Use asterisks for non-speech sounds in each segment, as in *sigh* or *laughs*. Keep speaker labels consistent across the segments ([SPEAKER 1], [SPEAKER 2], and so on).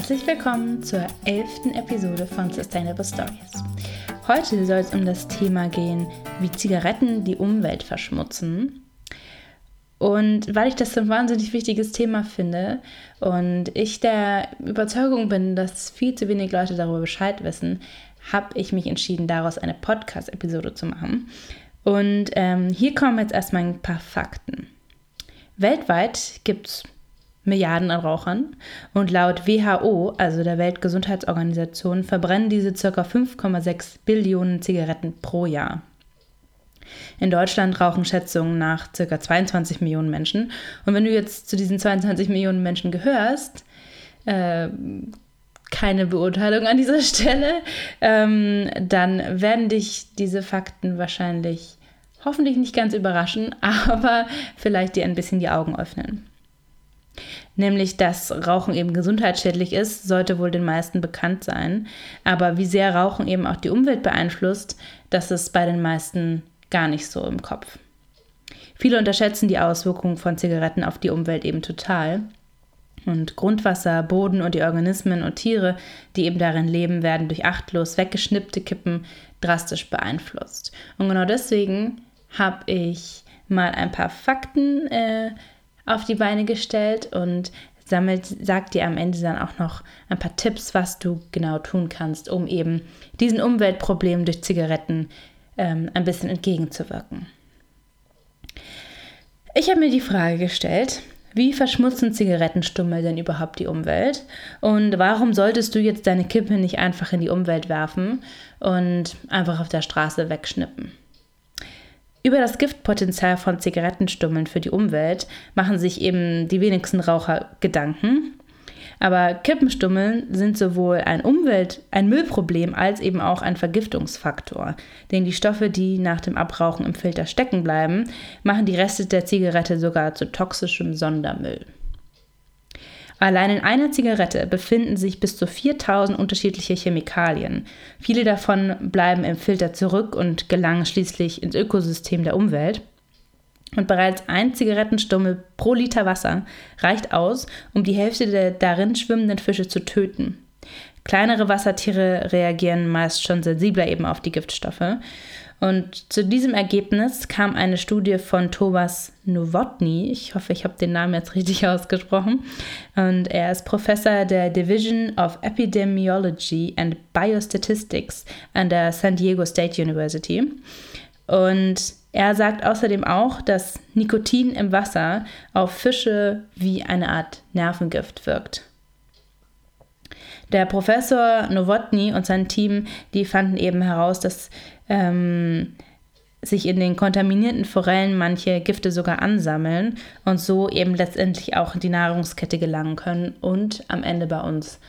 [SPEAKER 1] Herzlich willkommen zur elften Episode von Sustainable Stories. Heute soll es um das Thema gehen, wie Zigaretten die Umwelt verschmutzen. Und weil ich das ein wahnsinnig wichtiges Thema finde und ich der Überzeugung bin, dass viel zu wenig Leute darüber Bescheid wissen, habe ich mich entschieden, daraus eine Podcast-Episode zu machen. Und ähm, hier kommen jetzt erstmal ein paar Fakten. Weltweit gibt es Milliarden an Rauchern und laut WHO, also der Weltgesundheitsorganisation, verbrennen diese ca. 5,6 Billionen Zigaretten pro Jahr. In Deutschland rauchen Schätzungen nach ca. 22 Millionen Menschen. Und wenn du jetzt zu diesen 22 Millionen Menschen gehörst, äh, keine Beurteilung an dieser *laughs* Stelle, ähm, dann werden dich diese Fakten wahrscheinlich hoffentlich nicht ganz überraschen, *laughs* aber vielleicht dir ein bisschen die Augen öffnen. Nämlich, dass Rauchen eben gesundheitsschädlich ist, sollte wohl den meisten bekannt sein. Aber wie sehr Rauchen eben auch die Umwelt beeinflusst, das ist bei den meisten gar nicht so im Kopf. Viele unterschätzen die Auswirkungen von Zigaretten auf die Umwelt eben total. Und Grundwasser, Boden und die Organismen und Tiere, die eben darin leben, werden durch achtlos weggeschnippte Kippen drastisch beeinflusst. Und genau deswegen habe ich mal ein paar Fakten äh, auf die Beine gestellt und sammelt, sagt dir am Ende dann auch noch ein paar Tipps, was du genau tun kannst, um eben diesen Umweltproblemen durch Zigaretten ähm, ein bisschen entgegenzuwirken. Ich habe mir die Frage gestellt, wie verschmutzen Zigarettenstummel denn überhaupt die Umwelt? Und warum solltest du jetzt deine Kippe nicht einfach in die Umwelt werfen und einfach auf der Straße wegschnippen? Über das Giftpotenzial von Zigarettenstummeln für die Umwelt machen sich eben die wenigsten Raucher Gedanken. Aber Kippenstummeln sind sowohl ein Umwelt-, ein Müllproblem als eben auch ein Vergiftungsfaktor. Denn die Stoffe, die nach dem Abrauchen im Filter stecken bleiben, machen die Reste der Zigarette sogar zu toxischem Sondermüll. Allein in einer Zigarette befinden sich bis zu 4000 unterschiedliche Chemikalien. Viele davon bleiben im Filter zurück und gelangen schließlich ins Ökosystem der Umwelt. Und bereits ein Zigarettenstummel pro Liter Wasser reicht aus, um die Hälfte der darin schwimmenden Fische zu töten. Kleinere Wassertiere reagieren meist schon sensibler eben auf die Giftstoffe. Und zu diesem Ergebnis kam eine Studie von Thomas Nowotny. Ich hoffe, ich habe den Namen jetzt richtig *laughs* ausgesprochen. Und er ist Professor der Division of Epidemiology and Biostatistics an der San Diego State University. Und er sagt außerdem auch, dass Nikotin im Wasser auf Fische wie eine Art Nervengift wirkt. Der Professor Nowotny und sein Team, die fanden eben heraus, dass ähm, sich in den kontaminierten Forellen manche Gifte sogar ansammeln und so eben letztendlich auch in die Nahrungskette gelangen können und am Ende bei uns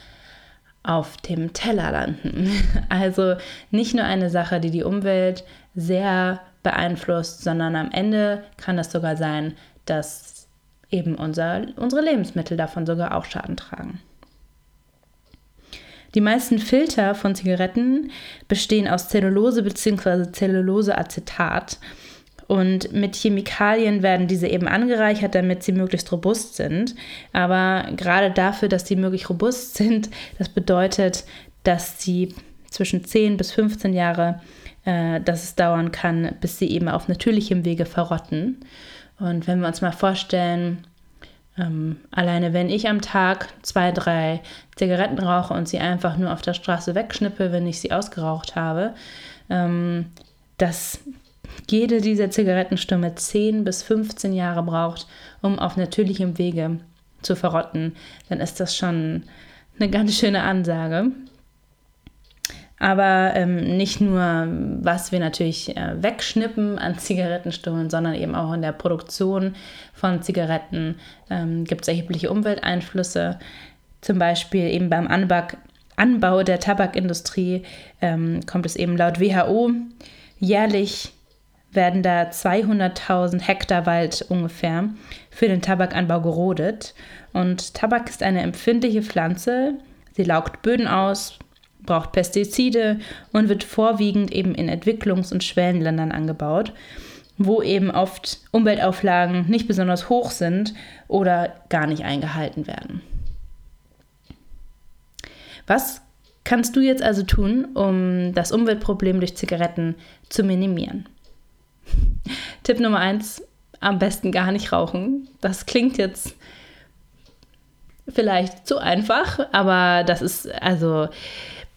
[SPEAKER 1] auf dem Teller landen. *laughs* Also nicht nur eine Sache, die die Umwelt sehr beeinflusst, sondern am Ende kann es sogar sein, dass eben unser, unsere Lebensmittel davon sogar auch Schaden tragen. Die meisten Filter von Zigaretten bestehen aus Zellulose bzw. Zelluloseacetat. Und mit Chemikalien werden diese eben angereichert, damit sie möglichst robust sind. Aber gerade dafür, dass sie möglichst robust sind, das bedeutet, dass sie zwischen 10 bis 15 Jahre, äh, dass es dauern kann, bis sie eben auf natürlichem Wege verrotten. Und wenn wir uns mal vorstellen, ähm, alleine wenn ich am Tag zwei, drei Zigaretten rauche und sie einfach nur auf der Straße wegschnippe, wenn ich sie ausgeraucht habe, ähm, dass jede dieser Zigarettenstumme 10 bis 15 Jahre braucht, um auf natürlichem Wege zu verrotten, dann ist das schon eine ganz schöne Ansage. Aber ähm, nicht nur, was wir natürlich äh, wegschnippen an Zigarettenstummeln, sondern eben auch in der Produktion von Zigaretten ähm, gibt es erhebliche Umwelteinflüsse. Zum Beispiel eben beim Anbau, Anbau der Tabakindustrie ähm, kommt es eben laut WHO jährlich werden da 200.000 Hektar Wald ungefähr für den Tabakanbau gerodet. Und Tabak ist eine empfindliche Pflanze. Sie laugt Böden aus, braucht Pestizide und wird vorwiegend eben in Entwicklungs- und Schwellenländern angebaut, wo eben oft Umweltauflagen nicht besonders hoch sind oder gar nicht eingehalten werden. Was kannst du jetzt also tun, um das Umweltproblem durch Zigaretten zu minimieren? *laughs* Tipp Nummer eins: am besten gar nicht rauchen. Das klingt jetzt vielleicht zu einfach, aber das ist also,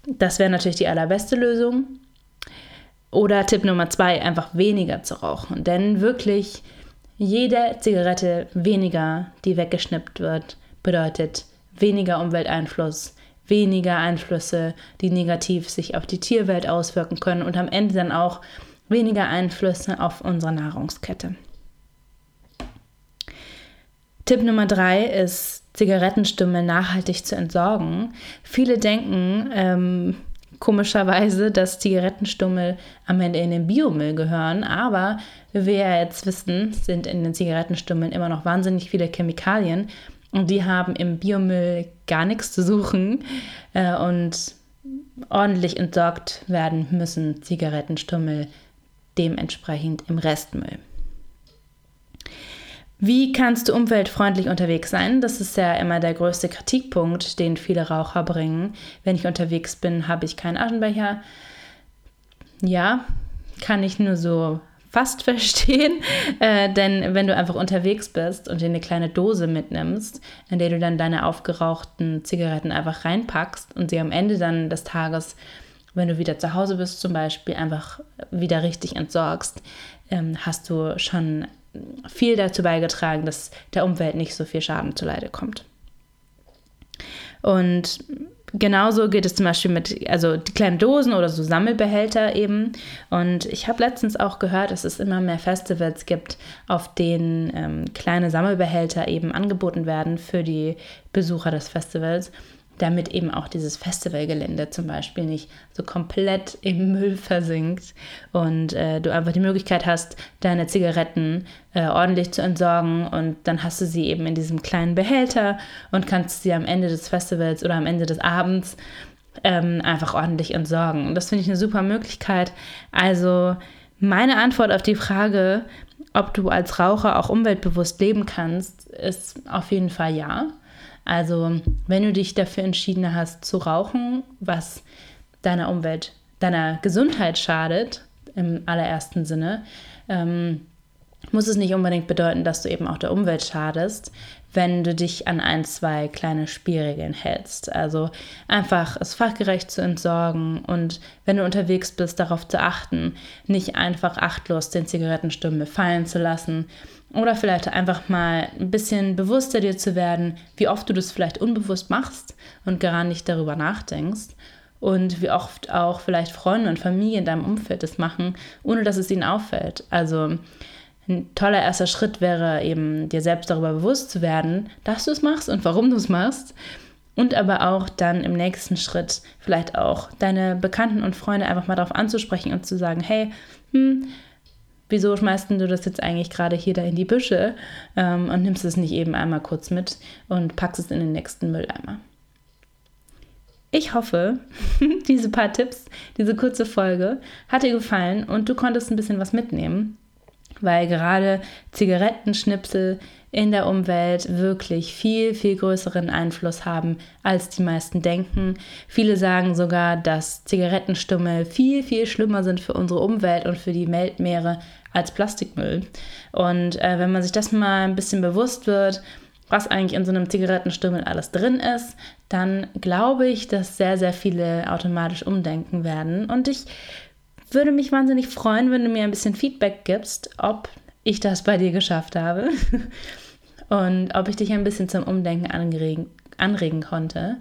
[SPEAKER 1] das wäre natürlich die allerbeste Lösung. Oder Tipp Nummer zwei, einfach weniger zu rauchen. Denn wirklich jede Zigarette weniger, die weggeschnippt wird, bedeutet weniger Umwelteinfluss, weniger Einflüsse, die negativ sich auf die Tierwelt auswirken können und am Ende dann auch weniger Einflüsse auf unsere Nahrungskette. Tipp Nummer drei ist, Zigarettenstummel nachhaltig zu entsorgen. Viele denken ähm, komischerweise, dass Zigarettenstummel am Ende in den Biomüll gehören, aber wie wir jetzt wissen, sind in den Zigarettenstummeln immer noch wahnsinnig viele Chemikalien und die haben im Biomüll gar nichts zu suchen äh, und ordentlich entsorgt werden müssen Zigarettenstummel dementsprechend im Restmüll. Wie kannst du umweltfreundlich unterwegs sein? Das ist ja immer der größte Kritikpunkt, den viele Raucher bringen. Wenn ich unterwegs bin, habe ich keinen Aschenbecher. Ja, kann ich nur so fast *laughs* verstehen, äh, denn wenn du einfach unterwegs bist und dir eine kleine Dose mitnimmst, in der du dann deine aufgerauchten Zigaretten einfach reinpackst und sie am Ende dann des Tages, wenn du wieder zu Hause bist zum Beispiel, einfach wieder richtig entsorgst, ähm, hast du schon viel dazu beigetragen, dass der Umwelt nicht so viel Schaden zuleide kommt. Und genauso geht es zum Beispiel mit, also kleinen Dosen oder so Sammelbehälter eben. Und ich habe letztens auch gehört, dass es immer mehr Festivals gibt, auf denen ähm, kleine Sammelbehälter eben angeboten werden für die Besucher des Festivals damit eben auch dieses Festivalgelände zum Beispiel nicht so komplett im Müll versinkt und äh, du einfach die Möglichkeit hast, deine Zigaretten äh, ordentlich zu entsorgen und dann hast du sie eben in diesem kleinen Behälter und kannst sie am Ende des Festivals oder am Ende des Abends ähm, einfach ordentlich entsorgen. Und das finde ich eine super Möglichkeit. Also meine Antwort auf die Frage, ob du als Raucher auch umweltbewusst leben kannst, ist auf jeden Fall ja. Also, wenn du dich dafür entschieden hast zu rauchen, was deiner Umwelt, deiner Gesundheit schadet, im allerersten Sinne, ähm, muss es nicht unbedingt bedeuten, dass du eben auch der Umwelt schadest, wenn du dich an ein, zwei kleine Spielregeln hältst. Also einfach es fachgerecht zu entsorgen und wenn du unterwegs bist, darauf zu achten, nicht einfach achtlos den Zigarettenstummel fallen zu lassen oder vielleicht einfach mal ein bisschen bewusster dir zu werden, wie oft du das vielleicht unbewusst machst und gar nicht darüber nachdenkst. Und wie oft auch vielleicht Freunde und Familie in deinem Umfeld das machen, ohne dass es ihnen auffällt. Also ein toller erster Schritt wäre eben, dir selbst darüber bewusst zu werden, dass du es machst und warum du es machst. Und aber auch dann im nächsten Schritt vielleicht auch deine Bekannten und Freunde einfach mal darauf anzusprechen und zu sagen, hey, hm, wieso schmeißt du das jetzt eigentlich gerade hier da in die Büsche ähm, und nimmst es nicht eben einmal kurz mit und packst es in den nächsten Mülleimer. Ich hoffe, *laughs* diese paar Tipps, diese kurze Folge hat dir gefallen und du konntest ein bisschen was mitnehmen, weil gerade Zigarettenschnipsel in der Umwelt wirklich viel, viel größeren Einfluss haben, als die meisten denken. Viele sagen sogar, dass Zigarettenstummel viel, viel schlimmer sind für unsere Umwelt und für die Weltmeere als Plastikmüll. Und äh, wenn man sich das mal ein bisschen bewusst wird, was eigentlich in so einem Zigarettenstummel alles drin ist, dann glaube ich, dass sehr, sehr viele automatisch umdenken werden. Und ich würde mich wahnsinnig freuen, wenn du mir ein bisschen Feedback gibst, ob ich das bei dir geschafft habe. *laughs* und ob ich dich ein bisschen zum Umdenken anregen, anregen konnte.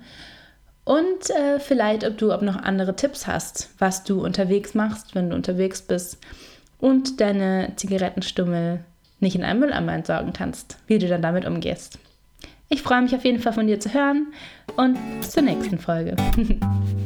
[SPEAKER 1] Und äh, vielleicht, ob du ob noch andere Tipps hast, was du unterwegs machst, wenn du unterwegs bist und deine Zigarettenstummel nicht in einen Mülleimer entsorgen kannst, wie du dann damit umgehst. Ich freue mich auf jeden Fall von dir zu hören und bis zur nächsten Folge. *laughs*